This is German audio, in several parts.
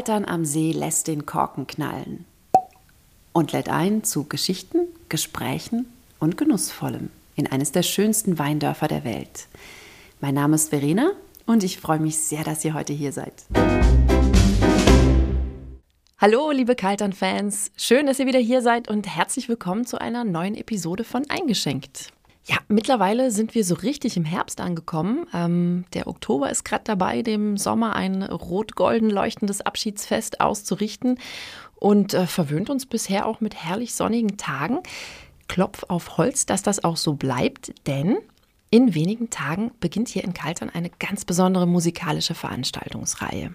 Kaltern am See lässt den Korken knallen und lädt ein zu Geschichten, Gesprächen und Genussvollem in eines der schönsten Weindörfer der Welt. Mein Name ist Verena und ich freue mich sehr, dass ihr heute hier seid. Hallo, liebe Kaltern-Fans. Schön, dass ihr wieder hier seid und herzlich willkommen zu einer neuen Episode von Eingeschenkt. Ja, mittlerweile sind wir so richtig im Herbst angekommen. Ähm, der Oktober ist gerade dabei, dem Sommer ein rot-golden leuchtendes Abschiedsfest auszurichten und äh, verwöhnt uns bisher auch mit herrlich sonnigen Tagen. Klopf auf Holz, dass das auch so bleibt, denn in wenigen Tagen beginnt hier in Kaltern eine ganz besondere musikalische Veranstaltungsreihe.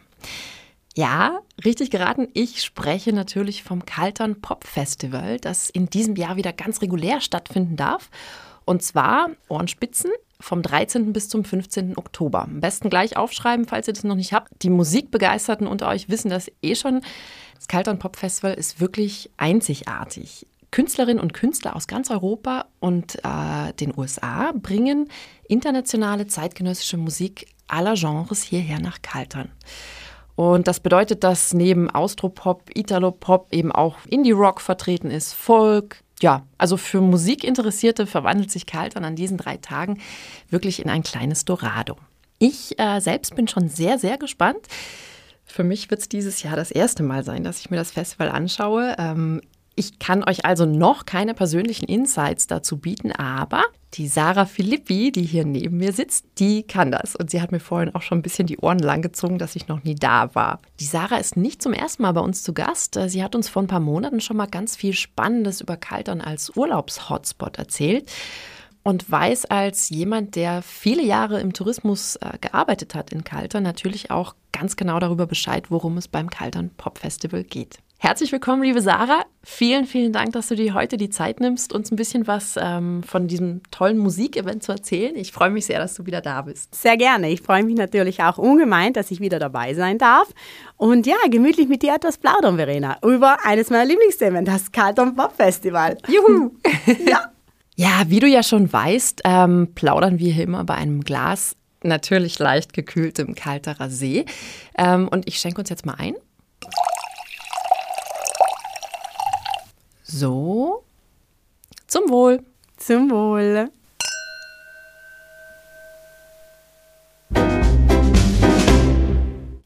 Ja, richtig geraten. Ich spreche natürlich vom Kaltern Pop Festival, das in diesem Jahr wieder ganz regulär stattfinden darf. Und zwar Ohrenspitzen vom 13. bis zum 15. Oktober. Am besten gleich aufschreiben, falls ihr das noch nicht habt. Die Musikbegeisterten unter euch wissen das eh schon. Das Kaltern Pop Festival ist wirklich einzigartig. Künstlerinnen und Künstler aus ganz Europa und äh, den USA bringen internationale zeitgenössische Musik aller Genres hierher nach Kaltern. Und das bedeutet, dass neben Austropop, Italopop eben auch Indie-Rock vertreten ist, Folk. Ja, also für Musikinteressierte verwandelt sich Kaltern an diesen drei Tagen wirklich in ein kleines Dorado. Ich äh, selbst bin schon sehr, sehr gespannt. Für mich wird es dieses Jahr das erste Mal sein, dass ich mir das Festival anschaue. Ähm, ich kann euch also noch keine persönlichen Insights dazu bieten, aber die Sarah Filippi, die hier neben mir sitzt, die kann das. Und sie hat mir vorhin auch schon ein bisschen die Ohren langgezogen, dass ich noch nie da war. Die Sarah ist nicht zum ersten Mal bei uns zu Gast. Sie hat uns vor ein paar Monaten schon mal ganz viel Spannendes über Kaltern als Urlaubshotspot erzählt und weiß als jemand, der viele Jahre im Tourismus äh, gearbeitet hat in Kaltern, natürlich auch ganz genau darüber Bescheid, worum es beim Kaltern Pop Festival geht. Herzlich willkommen, liebe Sarah. Vielen, vielen Dank, dass du dir heute die Zeit nimmst, uns ein bisschen was ähm, von diesem tollen Musikevent zu erzählen. Ich freue mich sehr, dass du wieder da bist. Sehr gerne. Ich freue mich natürlich auch ungemein, dass ich wieder dabei sein darf. Und ja, gemütlich mit dir etwas plaudern, Verena, über eines meiner Lieblingsthemen, das Carlton Pop Festival. Juhu! ja. Ja, wie du ja schon weißt, ähm, plaudern wir hier immer bei einem Glas natürlich leicht gekühltem Kalterer See. Ähm, und ich schenke uns jetzt mal ein. So. Zum Wohl. Zum Wohl.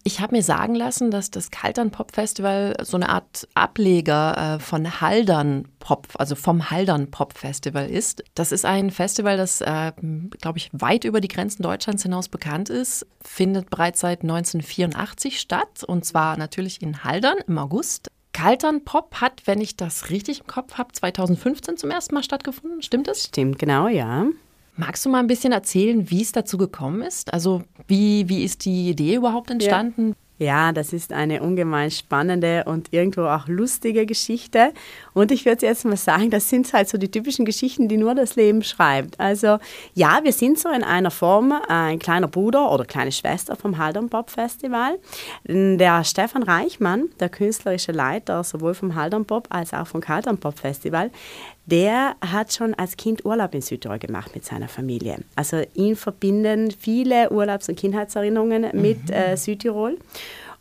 Ich habe mir sagen lassen, dass das Kaltern Pop Festival so eine Art Ableger äh, von Haldern Pop, also vom Haldern Pop Festival ist. Das ist ein Festival, das, äh, glaube ich, weit über die Grenzen Deutschlands hinaus bekannt ist, findet bereits seit 1984 statt und zwar natürlich in Haldern im August. Kaltern Pop hat, wenn ich das richtig im Kopf habe, 2015 zum ersten Mal stattgefunden. Stimmt das? Stimmt, genau, ja. Magst du mal ein bisschen erzählen, wie es dazu gekommen ist? Also wie, wie ist die Idee überhaupt entstanden? Ja. Ja, das ist eine ungemein spannende und irgendwo auch lustige Geschichte. Und ich würde jetzt mal sagen, das sind halt so die typischen Geschichten, die nur das Leben schreibt. Also ja, wir sind so in einer Form äh, ein kleiner Bruder oder kleine Schwester vom Haldern Pop Festival. Der Stefan Reichmann, der künstlerische Leiter sowohl vom Haldern Pop als auch vom Kaltern Pop Festival, der hat schon als Kind Urlaub in Südtirol gemacht mit seiner Familie. Also ihn verbinden viele Urlaubs- und Kindheitserinnerungen mit mhm. äh, Südtirol.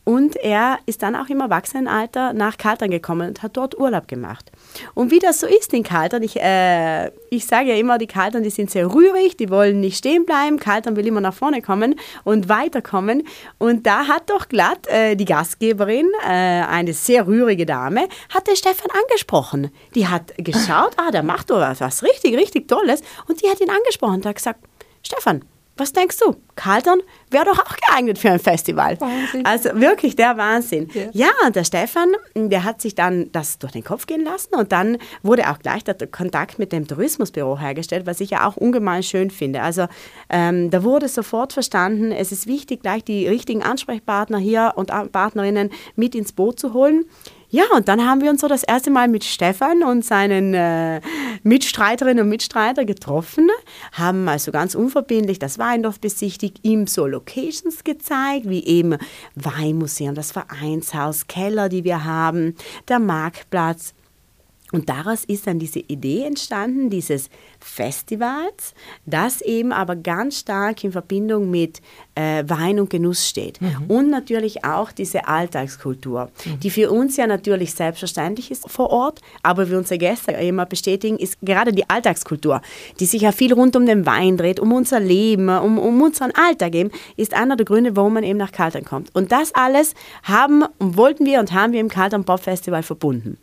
Und er ist dann auch im Erwachsenenalter nach Kaltern gekommen und hat dort Urlaub gemacht. Und wie das so ist in Kaltern, ich, äh, ich sage ja immer, die Kaltern, die sind sehr rührig, die wollen nicht stehen bleiben. Kaltern will immer nach vorne kommen und weiterkommen. Und da hat doch glatt äh, die Gastgeberin, äh, eine sehr rührige Dame, hat den Stefan angesprochen. Die hat geschaut, ah, der macht doch was, was richtig, richtig Tolles. Und die hat ihn angesprochen und hat gesagt, Stefan, was denkst du? Kaltern wäre doch auch geeignet für ein Festival. Wahnsinn. Also wirklich der Wahnsinn. Ja. ja, der Stefan, der hat sich dann das durch den Kopf gehen lassen und dann wurde auch gleich der Kontakt mit dem Tourismusbüro hergestellt, was ich ja auch ungemein schön finde. Also ähm, da wurde sofort verstanden, es ist wichtig, gleich die richtigen Ansprechpartner hier und Partnerinnen mit ins Boot zu holen. Ja, und dann haben wir uns so das erste Mal mit Stefan und seinen äh, Mitstreiterinnen und Mitstreiter getroffen, haben also ganz unverbindlich das Weindorf besichtigt, ihm so Locations gezeigt, wie eben Weinmuseum, das Vereinshaus, Keller, die wir haben, der Marktplatz. Und daraus ist dann diese Idee entstanden, dieses Festivals, das eben aber ganz stark in Verbindung mit äh, Wein und Genuss steht. Mhm. Und natürlich auch diese Alltagskultur, mhm. die für uns ja natürlich selbstverständlich ist vor Ort, aber für unsere Gäste immer bestätigen, ist gerade die Alltagskultur, die sich ja viel rund um den Wein dreht, um unser Leben, um, um unseren Alltag eben, ist einer der Gründe, warum man eben nach Kaltern kommt. Und das alles haben und wollten wir und haben wir im Kaltern Pop Festival verbunden.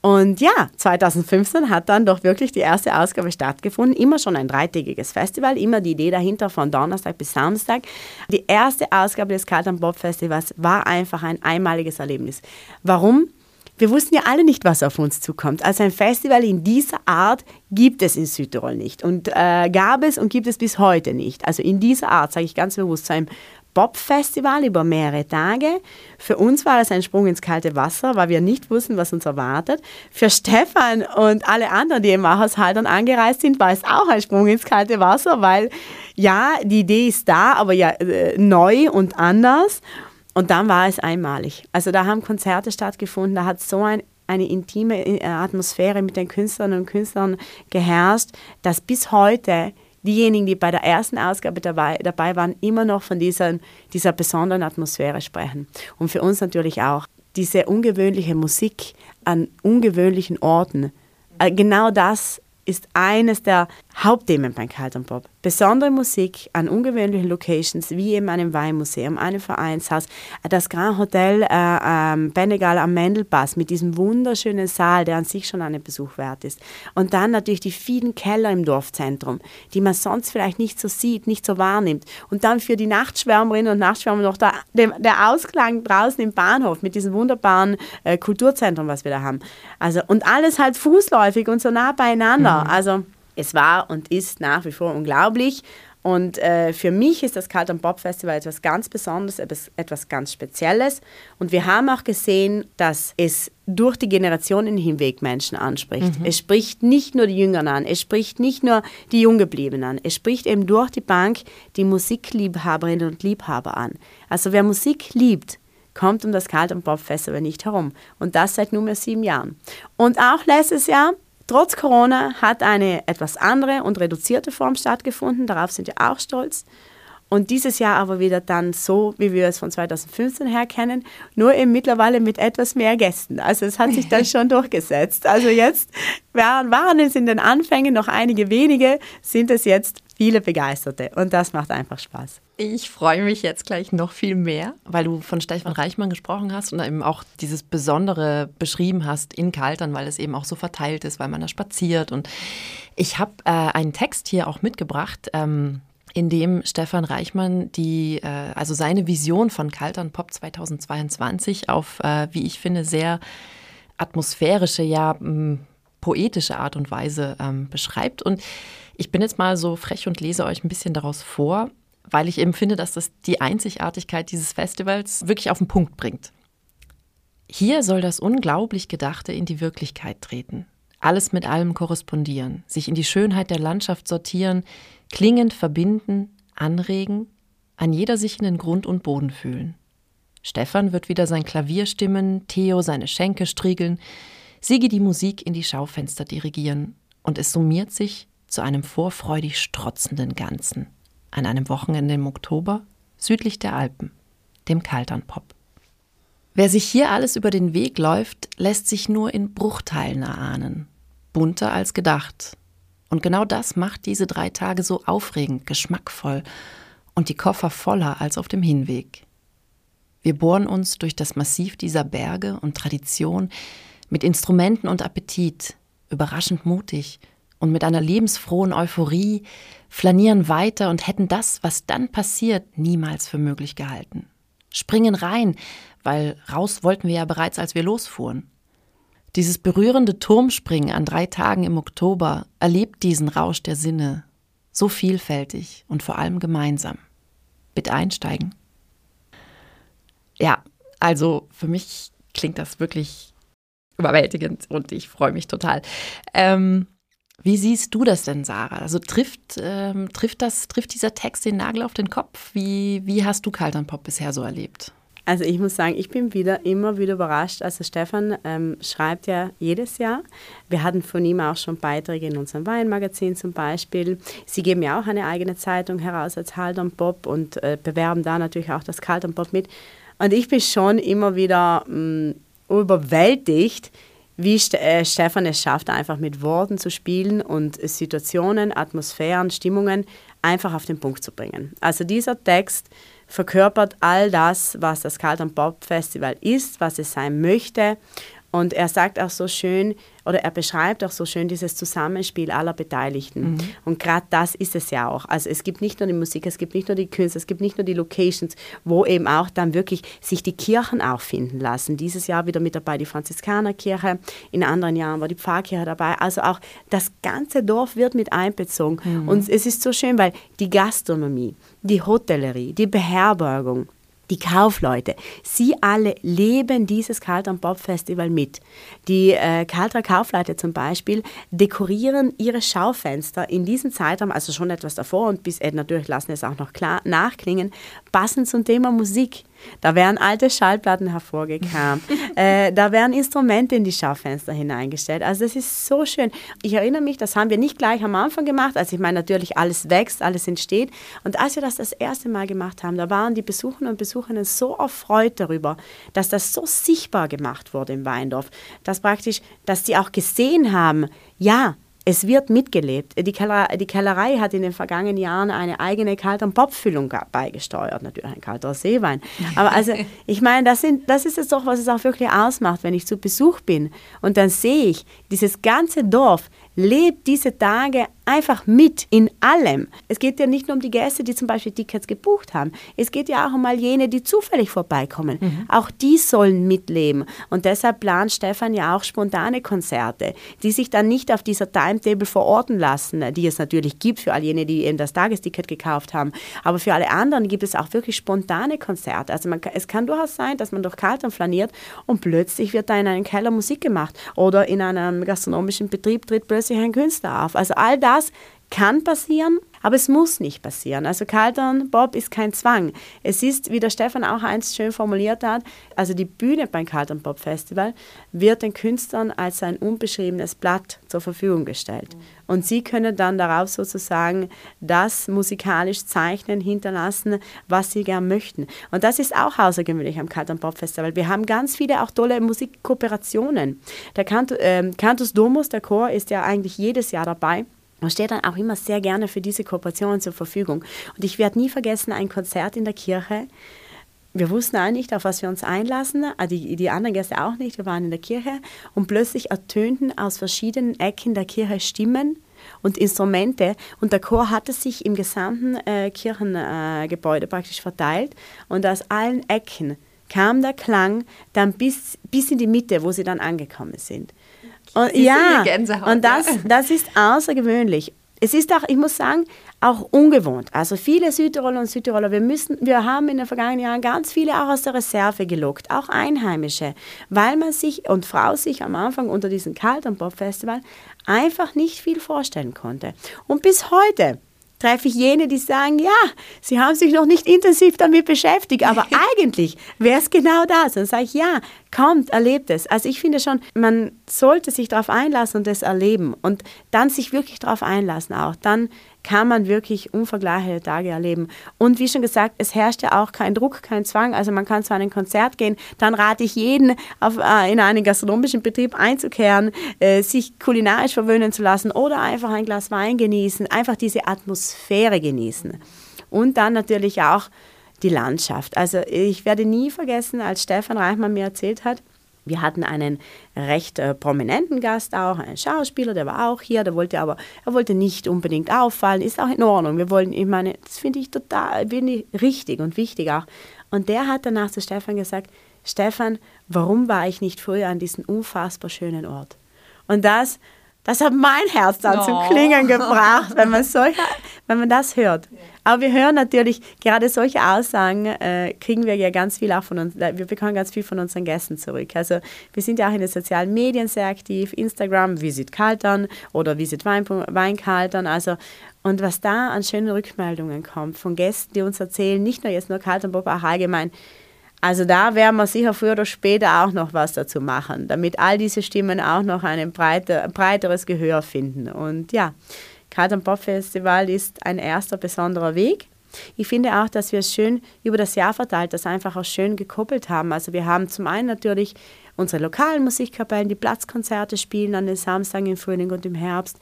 Und ja, 2015 hat dann doch wirklich die erste Ausgabe stattgefunden. Immer schon ein dreitägiges Festival, immer die Idee dahinter von Donnerstag bis Samstag. Die erste Ausgabe des Kaltern Bob Festivals war einfach ein einmaliges Erlebnis. Warum? Wir wussten ja alle nicht, was auf uns zukommt. Also ein Festival in dieser Art gibt es in Südtirol nicht und äh, gab es und gibt es bis heute nicht. Also in dieser Art, sage ich ganz bewusst, so ein Bob-Festival über mehrere Tage. Für uns war es ein Sprung ins kalte Wasser, weil wir nicht wussten, was uns erwartet. Für Stefan und alle anderen, die im dann angereist sind, war es auch ein Sprung ins kalte Wasser, weil ja, die Idee ist da, aber ja äh, neu und anders. Und dann war es einmalig. Also da haben Konzerte stattgefunden, da hat so ein eine intime äh, Atmosphäre mit den Künstlerinnen und Künstlern geherrscht, dass bis heute diejenigen, die bei der ersten Ausgabe dabei, dabei waren, immer noch von dieser, dieser besonderen Atmosphäre sprechen. Und für uns natürlich auch diese ungewöhnliche Musik an ungewöhnlichen Orten. Äh, genau das ist eines der Hauptthemen beim Kaltern Pop. Besondere Musik an ungewöhnlichen Locations, wie eben einem Weinmuseum, einem Vereinshaus, das Grand Hotel äh, ähm, Benegal am Mendelpass mit diesem wunderschönen Saal, der an sich schon einen Besuch wert ist. Und dann natürlich die vielen Keller im Dorfzentrum, die man sonst vielleicht nicht so sieht, nicht so wahrnimmt. Und dann für die Nachtschwärmerinnen und Nachtschwärmer noch der, der Ausklang draußen im Bahnhof mit diesem wunderbaren äh, Kulturzentrum, was wir da haben. Also, und alles halt fußläufig und so nah beieinander. Mhm. Also es war und ist nach wie vor unglaublich. Und äh, für mich ist das Kalt Bob Festival etwas ganz Besonderes, etwas, etwas ganz Spezielles. Und wir haben auch gesehen, dass es durch die Generationen hinweg Menschen anspricht. Mhm. Es spricht nicht nur die Jüngeren an, es spricht nicht nur die Junggebliebenen an, es spricht eben durch die Bank die Musikliebhaberinnen und Liebhaber an. Also wer Musik liebt, kommt um das Kalt Bob Festival nicht herum. Und das seit nunmehr sieben Jahren. Und auch letztes Jahr Trotz Corona hat eine etwas andere und reduzierte Form stattgefunden. Darauf sind wir auch stolz. Und dieses Jahr aber wieder dann so, wie wir es von 2015 her kennen, nur eben mittlerweile mit etwas mehr Gästen. Also es hat sich dann schon durchgesetzt. Also jetzt waren es in den Anfängen noch einige wenige, sind es jetzt viele Begeisterte. Und das macht einfach Spaß. Ich freue mich jetzt gleich noch viel mehr, weil du von Stefan Reichmann gesprochen hast und eben auch dieses Besondere beschrieben hast in Kaltern, weil es eben auch so verteilt ist, weil man da spaziert. Und ich habe äh, einen Text hier auch mitgebracht. Ähm, in dem Stefan Reichmann die, äh, also seine Vision von Kaltern Pop 2022 auf, äh, wie ich finde, sehr atmosphärische, ja poetische Art und Weise ähm, beschreibt. Und ich bin jetzt mal so frech und lese euch ein bisschen daraus vor weil ich eben finde, dass das die Einzigartigkeit dieses Festivals wirklich auf den Punkt bringt. Hier soll das unglaublich Gedachte in die Wirklichkeit treten. Alles mit allem korrespondieren, sich in die Schönheit der Landschaft sortieren, klingend verbinden, anregen, an jeder sich in den Grund und Boden fühlen. Stefan wird wieder sein Klavier stimmen, Theo seine Schenke striegeln, Sigi die Musik in die Schaufenster dirigieren und es summiert sich zu einem vorfreudig strotzenden Ganzen an einem Wochenende im Oktober südlich der Alpen, dem Kalternpop. Wer sich hier alles über den Weg läuft, lässt sich nur in Bruchteilen erahnen, bunter als gedacht. Und genau das macht diese drei Tage so aufregend, geschmackvoll und die Koffer voller als auf dem Hinweg. Wir bohren uns durch das Massiv dieser Berge und Tradition mit Instrumenten und Appetit, überraschend mutig und mit einer lebensfrohen Euphorie, flanieren weiter und hätten das, was dann passiert, niemals für möglich gehalten. Springen rein, weil raus wollten wir ja bereits, als wir losfuhren. Dieses berührende Turmspringen an drei Tagen im Oktober erlebt diesen Rausch der Sinne, so vielfältig und vor allem gemeinsam. Bitte einsteigen. Ja, also für mich klingt das wirklich überwältigend und ich freue mich total. Ähm, wie siehst du das denn, Sarah? Also trifft, ähm, trifft, das, trifft dieser Text den Nagel auf den Kopf? Wie, wie hast du Kaltern Pop bisher so erlebt? Also ich muss sagen, ich bin wieder immer wieder überrascht. Also Stefan ähm, schreibt ja jedes Jahr. Wir hatten von ihm auch schon Beiträge in unserem Weinmagazin zum Beispiel. Sie geben ja auch eine eigene Zeitung heraus als Halt und Bob und äh, bewerben da natürlich auch das Kalt und Bob mit. Und ich bin schon immer wieder mh, mm, überwältigt, wie St äh, Stefan es schafft, einfach mit Worten zu spielen und Situationen, Atmosphären, Stimmungen einfach auf den Punkt zu bringen. Also dieser Text verkörpert all das, was das Carlton Pop Festival ist, was es sein möchte. Und er sagt auch so schön, oder er beschreibt auch so schön dieses Zusammenspiel aller Beteiligten. Mhm. Und gerade das ist es ja auch. Also es gibt nicht nur die Musik, es gibt nicht nur die Künste, es gibt nicht nur die Locations, wo eben auch dann wirklich sich die Kirchen auch finden lassen. Dieses Jahr wieder mit dabei die Franziskanerkirche, in anderen Jahren war die Pfarrkirche dabei. Also auch das ganze Dorf wird mit einbezogen. Mhm. Und es ist so schön, weil die Gastronomie, die Hotellerie, die Beherbergung, die Kaufleute, sie alle leben dieses Kalter Bob Festival mit. Die äh, Kalter Kaufleute zum Beispiel dekorieren ihre Schaufenster in diesem Zeitraum, also schon etwas davor und bis äh, natürlich lassen es auch noch klar nachklingen, passend zum Thema Musik. Da werden alte Schallplatten hervorgekramt. äh, da werden Instrumente in die Schaufenster hineingestellt. Also das ist so schön. Ich erinnere mich, das haben wir nicht gleich am Anfang gemacht. Also ich meine natürlich, alles wächst, alles entsteht. Und als wir das das erste Mal gemacht haben, da waren die Besucher und Besucherinnen so erfreut darüber, dass das so sichtbar gemacht wurde im Weindorf, dass praktisch, dass sie auch gesehen haben, ja, es wird mitgelebt. Die, Keller, die Kellerei hat in den vergangenen Jahren eine eigene Kalt- und Popfüllung beigesteuert. Natürlich ein kalter Seewein. Aber also, ich meine, das, sind, das ist es doch, was es auch wirklich ausmacht, wenn ich zu Besuch bin. Und dann sehe ich, dieses ganze Dorf lebt diese Tage einfach mit in allem. Es geht ja nicht nur um die Gäste, die zum Beispiel Tickets gebucht haben. Es geht ja auch um all jene, die zufällig vorbeikommen. Mhm. Auch die sollen mitleben. Und deshalb plant Stefan ja auch spontane Konzerte, die sich dann nicht auf dieser Timetable verorten lassen, die es natürlich gibt für all jene, die eben das Tagesticket gekauft haben. Aber für alle anderen gibt es auch wirklich spontane Konzerte. Also man, es kann durchaus sein, dass man durch Kaltern flaniert und plötzlich wird da in einem Keller Musik gemacht oder in einem gastronomischen Betrieb tritt plötzlich plötzlich ein Künstler auf. Also all das kann passieren, aber es muss nicht passieren. Also Kaltern Bob ist kein Zwang. Es ist, wie der Stefan auch einst schön formuliert hat, also die Bühne beim Kaltern Bob Festival wird den Künstlern als ein unbeschriebenes Blatt zur Verfügung gestellt. Und sie können dann darauf sozusagen das musikalisch zeichnen, hinterlassen, was sie gern möchten. Und das ist auch außergewöhnlich am Kaltern Bob Festival. Wir haben ganz viele auch tolle Musikkooperationen. Der Cant äh, Cantus Domus, der Chor, ist ja eigentlich jedes Jahr dabei. Man steht dann auch immer sehr gerne für diese Kooperation zur Verfügung. Und ich werde nie vergessen, ein Konzert in der Kirche. Wir wussten auch nicht, auf was wir uns einlassen, die, die anderen Gäste auch nicht. Wir waren in der Kirche und plötzlich ertönten aus verschiedenen Ecken der Kirche Stimmen und Instrumente und der Chor hatte sich im gesamten äh, Kirchengebäude äh, praktisch verteilt und aus allen Ecken kam der Klang dann bis, bis in die Mitte, wo sie dann angekommen sind. Und, ja, und das, das ist außergewöhnlich. Es ist auch, ich muss sagen, auch ungewohnt. Also viele Südtiroler und Südtiroler, wir, müssen, wir haben in den vergangenen Jahren ganz viele auch aus der Reserve gelockt, auch Einheimische, weil man sich und Frau sich am Anfang unter diesem Kalt- und Pop-Festival einfach nicht viel vorstellen konnte. Und bis heute treffe ich jene, die sagen, ja, sie haben sich noch nicht intensiv damit beschäftigt, aber eigentlich wäre es genau das. Dann sage ich, ja, kommt, erlebt es. Also ich finde schon, man sollte sich darauf einlassen und das erleben und dann sich wirklich darauf einlassen auch. Dann kann man wirklich unvergleichliche Tage erleben. Und wie schon gesagt, es herrscht ja auch kein Druck, kein Zwang. Also man kann zu einem Konzert gehen, dann rate ich jeden, auf, äh, in einen gastronomischen Betrieb einzukehren, äh, sich kulinarisch verwöhnen zu lassen oder einfach ein Glas Wein genießen, einfach diese Atmosphäre genießen. Und dann natürlich auch die Landschaft. Also ich werde nie vergessen, als Stefan Reichmann mir erzählt hat, wir hatten einen recht äh, prominenten Gast auch, einen Schauspieler, der war auch hier, der wollte aber, er wollte nicht unbedingt auffallen, ist auch in Ordnung. Wir wollen, ich meine, das finde ich total, finde ich richtig und wichtig auch. Und der hat danach zu Stefan gesagt, Stefan, warum war ich nicht früher an diesem unfassbar schönen Ort? Und das das hat mein Herz dann oh. zum Klingen gebracht, wenn man, solche, wenn man das hört. Aber wir hören natürlich, gerade solche Aussagen äh, kriegen wir ja ganz viel auch von uns, wir bekommen ganz viel von unseren Gästen zurück. Also wir sind ja auch in den sozialen Medien sehr aktiv, Instagram, Visit Kaltern oder Visit Wein, Weinkaltern. Also und was da an schönen Rückmeldungen kommt von Gästen, die uns erzählen, nicht nur jetzt nur Kaltern, aber auch allgemein, Also da werden wir sicher früher oder später auch noch was dazu machen, damit all diese Stimmen auch noch ein breiter, breiteres Gehör finden. Und ja, Kaltern Pop Festival ist ein erster besonderer Weg. Ich finde auch, dass wir es schön über das Jahr verteilt, das einfach auch schön gekoppelt haben. Also wir haben zum einen natürlich unsere lokalen Musikkapellen, die Platzkonzerte spielen an den Samstagen im Frühling und im Herbst.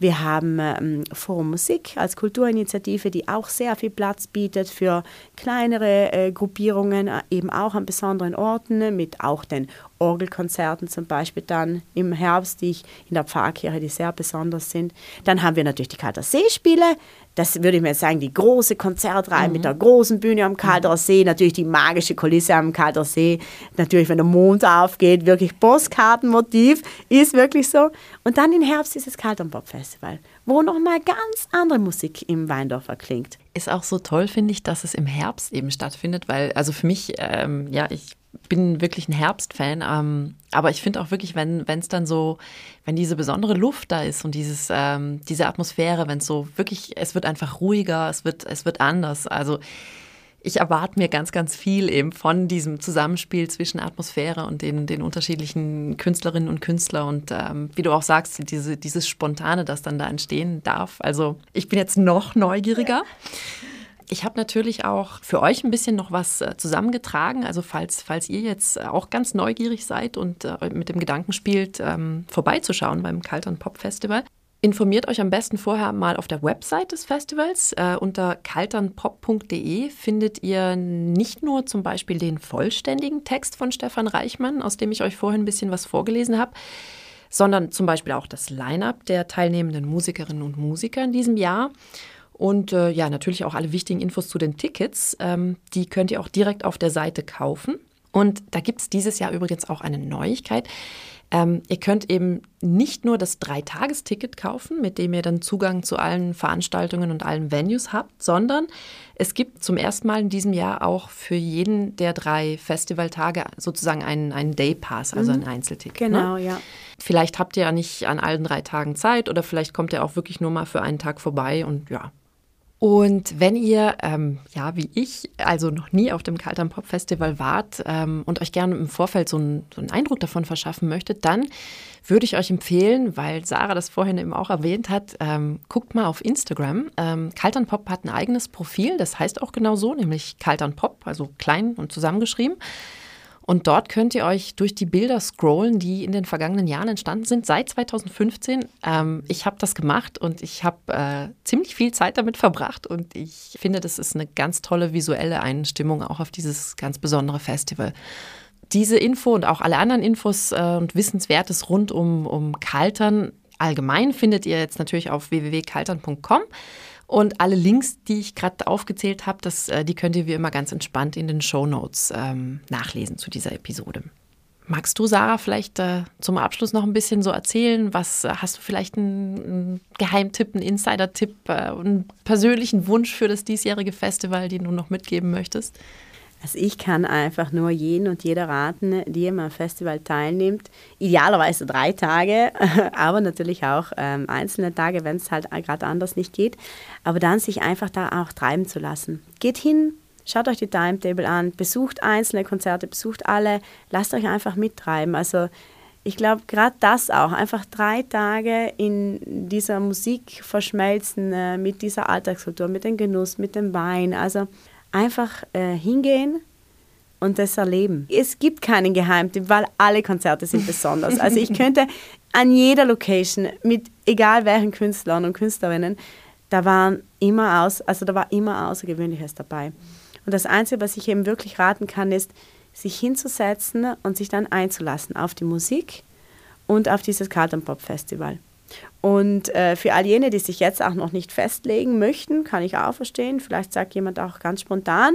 Wir haben ähm, Forum Musik als Kulturinitiative, die auch sehr viel Platz bietet für kleinere äh, Gruppierungen, äh, eben auch an besonderen Orten, mit auch den Orgelkonzerten zum Beispiel dann im Herbst, die ich in der Pfarrkirche, die sehr besonders sind. Dann haben wir natürlich die Kalter Seespiele, das würde ich mir jetzt sagen, die große Konzertreihe mhm. mit der großen Bühne am Kalter See, natürlich die magische Kulisse am Kalter See, natürlich, wenn der Mond aufgeht, wirklich Postkartenmotiv, ist wirklich so. Und dann im Herbst dieses Kalternpop Festival, wo nochmal ganz andere Musik im Weindorfer klingt. Ist auch so toll, finde ich, dass es im Herbst eben stattfindet, weil, also für mich, ähm, ja, ich bin wirklich ein Herbstfan, ähm, aber ich finde auch wirklich, wenn es dann so, wenn diese besondere Luft da ist und dieses, ähm, diese Atmosphäre, wenn es so wirklich, es wird einfach ruhiger, es wird, es wird anders. Also ich erwarte mir ganz, ganz viel eben von diesem Zusammenspiel zwischen Atmosphäre und den, den unterschiedlichen Künstlerinnen und Künstlern und ähm, wie du auch sagst, diese, dieses Spontane, das dann da entstehen darf. Also ich bin jetzt noch neugieriger. Ich habe natürlich auch für euch ein bisschen noch was äh, zusammengetragen. Also falls, falls ihr jetzt auch ganz neugierig seid und äh, mit dem Gedanken spielt, ähm, vorbeizuschauen beim Kaltern Pop Festival, Informiert euch am besten vorher mal auf der Website des Festivals. Äh, unter kalternpop.de findet ihr nicht nur zum Beispiel den vollständigen Text von Stefan Reichmann, aus dem ich euch vorhin ein bisschen was vorgelesen habe, sondern zum Beispiel auch das Line-up der teilnehmenden Musikerinnen und Musiker in diesem Jahr. Und äh, ja, natürlich auch alle wichtigen Infos zu den Tickets. Ähm, die könnt ihr auch direkt auf der Seite kaufen. Und da gibt es dieses Jahr übrigens auch eine Neuigkeit. Ähm, ihr könnt eben nicht nur das Dreitagesticket kaufen, mit dem ihr dann Zugang zu allen Veranstaltungen und allen Venues habt, sondern es gibt zum ersten Mal in diesem Jahr auch für jeden der drei Festivaltage sozusagen einen, einen Day Pass, also ein mhm. Einzelticket. Ne? Genau, ne? ja. Vielleicht habt ihr ja nicht an allen drei Tagen Zeit oder vielleicht kommt ihr auch wirklich nur mal für einen Tag vorbei und ja, und wenn ihr, ähm, ja, wie ich, also noch nie auf dem Kaltern Pop Festival wart ähm, und euch gerne im Vorfeld so, ein, so einen Eindruck davon verschaffen möchtet, dann würde ich euch empfehlen, weil Sarah das vorhin eben auch erwähnt hat, ähm, guckt mal auf Instagram. Ähm, Kaltern Pop hat ein eigenes Profil, das heißt auch genau so, nämlich Kaltern Pop, also klein und zusammengeschrieben. Und dort könnt ihr euch durch die Bilder scrollen, die in den vergangenen Jahren entstanden sind, seit 2015. Ähm, ich habe das gemacht und ich habe äh, ziemlich viel Zeit damit verbracht und ich finde, das ist eine ganz tolle visuelle Einstimmung auch auf dieses ganz besondere Festival. Diese Info und auch alle anderen Infos äh, und Wissenswertes rund um, um Kaltern allgemein findet ihr jetzt natürlich auf www.kaltern.com. Und alle Links, die ich gerade aufgezählt habe, äh, die könnt ihr wie immer ganz entspannt in den Show Notes ähm, nachlesen zu dieser Episode. Magst du, Sarah, vielleicht äh, zum Abschluss noch ein bisschen so erzählen? Was äh, hast du vielleicht einen, einen Geheimtipp, einen Insider-Tipp, äh, einen persönlichen Wunsch für das diesjährige Festival, den du noch mitgeben möchtest? Also ich kann einfach nur jeden und jeder raten, die im Festival teilnimmt, idealerweise drei Tage, aber natürlich auch ähm, einzelne Tage, wenn es halt gerade anders nicht geht, aber dann sich einfach da auch treiben zu lassen. Geht hin, schaut euch die Timetable an, besucht einzelne Konzerte, besucht alle, lasst euch einfach mittreiben. Also ich glaube, gerade das auch, einfach drei Tage in dieser Musik verschmelzen, äh, mit dieser Alltagskultur, mit dem Genuss, mit dem Wein. Also einfach äh, hingehen und das erleben. Es gibt keinen Geheimtipp, weil alle Konzerte sind besonders. Also ich könnte an jeder Location mit egal welchen Künstlern und Künstlerinnen, da waren immer aus, also da war immer Außergewöhnliches dabei. Und das Einzige, was ich eben wirklich raten kann, ist, sich hinzusetzen und sich dann einzulassen auf die Musik und auf dieses Carlton Pop Festival. Und äh, für all jene, die sich jetzt auch noch nicht festlegen möchten, kann ich auch verstehen. Vielleicht sagt jemand auch ganz spontan,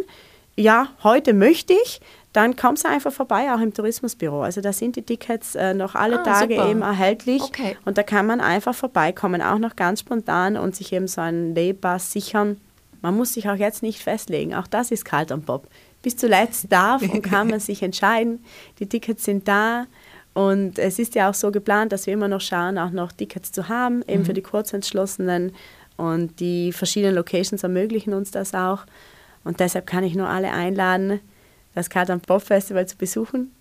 ja, heute möchte ich, dann kommst du einfach vorbei, auch im Tourismusbüro. Also da sind die Tickets äh, noch alle ah, Tage super. eben erhältlich. Okay. Und da kann man einfach vorbeikommen, auch noch ganz spontan und sich eben so einen Daypass sichern. Man muss sich auch jetzt nicht festlegen. Auch das ist kalt am Bob. Bis zuletzt darf und kann man sich entscheiden. Die Tickets sind da. Und es ist ja auch so geplant, dass wir immer noch schauen, auch noch Tickets zu haben, eben mhm. für die Kurzentschlossenen. Und die verschiedenen Locations ermöglichen uns das auch. Und deshalb kann ich nur alle einladen, das Kaltern Pop Festival zu besuchen,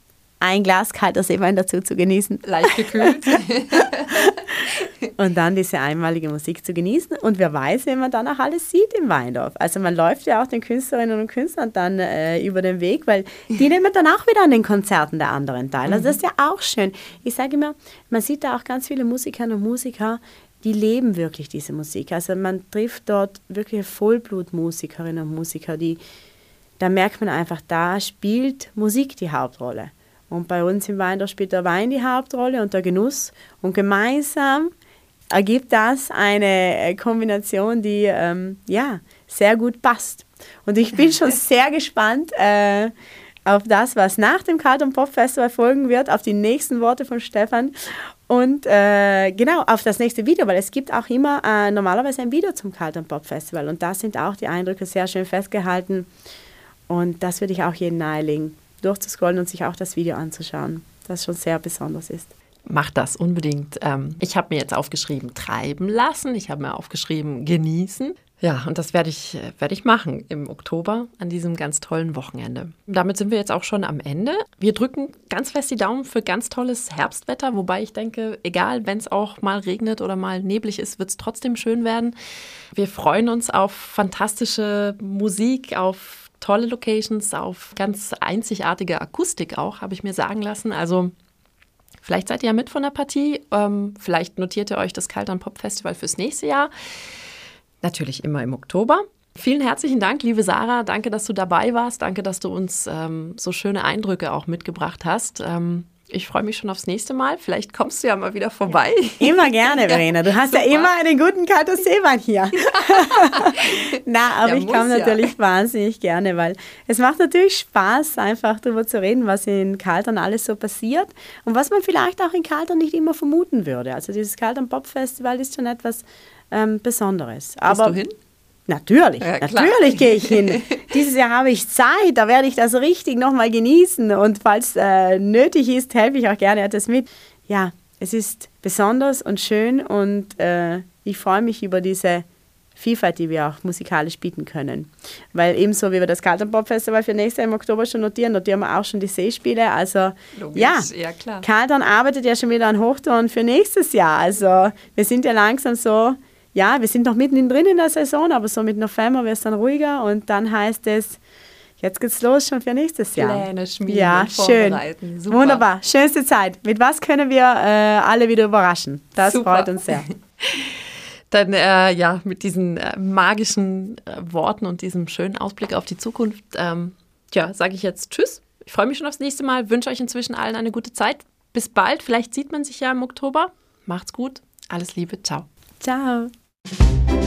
ein Glas kalter Seewein dazu zu genießen. Leicht gekühlt. und dann diese einmalige Musik zu genießen. Und wer weiß, wie man dann auch alles sieht im Weindorf. Also man läuft ja auch den Künstlerinnen und Künstlern dann äh, über den Weg, weil die nehmen dann auch wieder an den Konzerten der anderen teil. Also das ist ja auch schön. Ich sage immer, man sieht da auch ganz viele Musikerinnen und Musiker, die leben wirklich diese Musik. Also man trifft dort wirklich Vollblutmusikerinnen und Musiker, die, da merkt man einfach, da spielt Musik die Hauptrolle. Und bei uns im Wein, da spielt der Wein die Hauptrolle und der Genuss. Und gemeinsam ergibt das eine äh, Kombination, die ähm, ja, sehr gut passt. Und ich bin schon sehr gespannt äh, auf das, was nach dem Carlton Pop Festival folgen wird, auf die nächsten Worte von Stefan und äh, genau auf das nächste Video, weil es gibt auch immer äh, normalerweise ein Video zum Carlton Pop Festival und da sind auch die Eindrücke sehr schön festgehalten und das würde ich auch jedem nahelegen durchzuscrollen und sich auch das Video anzuschauen, das schon sehr besonders ist. Mach das unbedingt. Ähm, ich habe mir jetzt aufgeschrieben, treiben lassen. Ich habe mir aufgeschrieben, genießen. Ja, und das werde ich, äh, werde ich machen im Oktober an diesem ganz tollen Wochenende. Damit sind wir jetzt auch schon am Ende. Wir drücken ganz fest die Daumen für ganz tolles Herbstwetter, wobei ich denke, egal, wenn es auch mal regnet oder mal neblig ist, wird es trotzdem schön werden. Wir freuen uns auf fantastische Musik, auf tolle Locations, auf ganz einzigartige Akustik auch, habe ich mir sagen lassen. Also vielleicht seid ihr ja mit von der Partie. Ähm, vielleicht notiert ihr euch das Kaltern Pop Festival fürs nächste Jahr. Natürlich immer im Oktober. Vielen herzlichen Dank, liebe Sarah. Danke, dass du dabei warst. Danke, dass du uns ähm, so schöne Eindrücke auch mitgebracht hast. Ähm, ich freue mich schon aufs nächste Mal. Vielleicht kommst du ja mal wieder vorbei. Immer gerne, Verena. Du hast ja, ja immer einen guten kalten Seewein hier. Na, aber ja, ich komme natürlich wahnsinnig gerne, weil es macht natürlich Spaß, einfach darüber zu reden, was in Kaltern alles so passiert und was man vielleicht auch in Kaltern nicht immer vermuten würde. Also dieses Kaltern Pop Festival ist schon etwas ähm, Besonderes. Aber Gehst du hin? Natürlich, ja, natürlich gehe ich hin. Dieses Jahr habe ich Zeit, da werde ich das richtig nochmal genießen und falls äh, nötig ist, helfe ich auch gerne etwas mit. Ja, es ist besonders und schön und äh, ich freue mich über diese Vielfalt, die wir auch musikalisch bieten können. Weil ebenso wie wir das Carlton Pop Festival für nächstes Jahr im Oktober schon notieren, notieren wir auch schon die Seespiele. Also Logisch, ja, ja klar. Carlton arbeitet ja schon wieder an Hochtouren für nächstes Jahr. Also wir sind ja langsam so ja, wir sind noch mitten drin in der Saison, aber so mit November wird es dann ruhiger und dann heißt es, jetzt geht's los schon für nächstes Jahr. Pläne schmieden, ja, schön. Super. Wunderbar, schönste Zeit. Mit was können wir äh, alle wieder überraschen? Das Super. freut uns sehr. Dann äh, ja, mit diesen äh, magischen äh, Worten und diesem schönen Ausblick auf die Zukunft, ähm, ja, sage ich jetzt Tschüss. Ich freue mich schon aufs nächste Mal. Wünsche euch inzwischen allen eine gute Zeit. Bis bald. Vielleicht sieht man sich ja im Oktober. Macht's gut. Alles Liebe. Ciao. Ciao. Thank you.